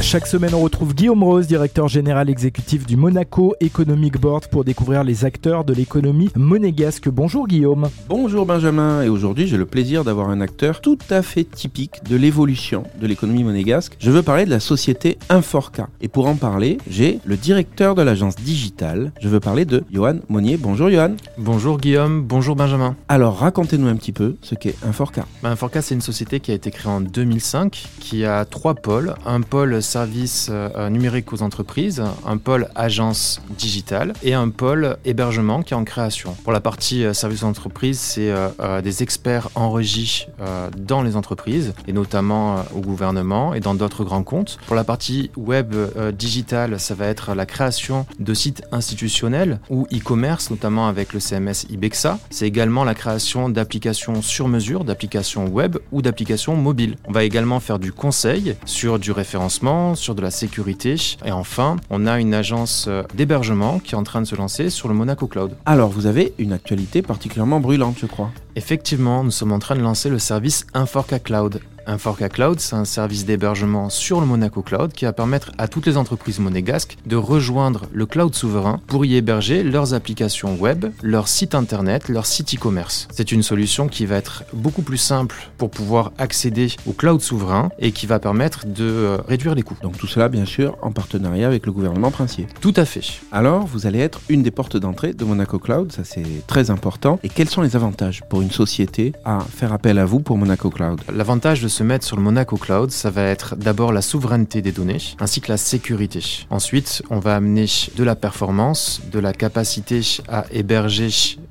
Chaque semaine, on retrouve Guillaume Rose, directeur général exécutif du Monaco Economic Board, pour découvrir les acteurs de l'économie monégasque. Bonjour Guillaume. Bonjour Benjamin, et aujourd'hui j'ai le plaisir d'avoir un acteur tout à fait typique de l'évolution de l'économie monégasque. Je veux parler de la société Inforca. Et pour en parler, j'ai le directeur de l'agence digitale. Je veux parler de Johan Monnier. Bonjour Johan. Bonjour Guillaume, bonjour Benjamin. Alors racontez-nous un petit peu ce qu'est Inforca. Ben, Inforca, c'est une société qui a été créée en 2005, qui a trois pôles. Un pôle service euh, numérique aux entreprises, un pôle agence digitale et un pôle hébergement qui est en création. Pour la partie euh, service aux entreprises, c'est euh, euh, des experts en régie euh, dans les entreprises et notamment euh, au gouvernement et dans d'autres grands comptes. Pour la partie web euh, digitale, ça va être la création de sites institutionnels ou e-commerce, notamment avec le CMS Ibexa. C'est également la création d'applications sur mesure, d'applications web ou d'applications mobiles. On va également faire du conseil sur du référencement, sur de la sécurité. Et enfin, on a une agence euh, d'hébergement qui est en train de se lancer sur le Monaco Cloud. Alors vous avez une actualité particulièrement brûlante, je crois. Effectivement, nous sommes en train de lancer le service Inforca Cloud. Inforca Cloud, c'est un service d'hébergement sur le Monaco Cloud qui va permettre à toutes les entreprises monégasques de rejoindre le cloud souverain pour y héberger leurs applications web, leur site internet, leur site e-commerce. C'est une solution qui va être beaucoup plus simple pour pouvoir accéder au cloud souverain et qui va permettre de euh, réduire les coûts. Donc tout cela bien sûr en partenariat avec le gouvernement princier. Tout à fait. Alors vous allez être une des portes d'entrée de Monaco Cloud, ça c'est très important. Et quels sont les avantages pour une société à faire appel à vous pour Monaco Cloud? L'avantage de se mettre sur le Monaco Cloud, ça va être d'abord la souveraineté des données ainsi que la sécurité. Ensuite, on va amener de la performance, de la capacité à héberger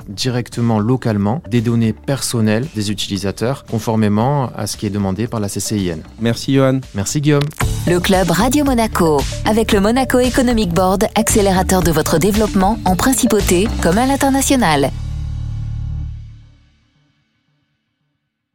directement localement des données personnelles des utilisateurs conformément à ce qui est demandé par la CCIN. Merci Johan. Merci Guillaume. Le club Radio Monaco. Avec le Monaco Economic Board, accélérateur de votre développement en principauté comme à l'international.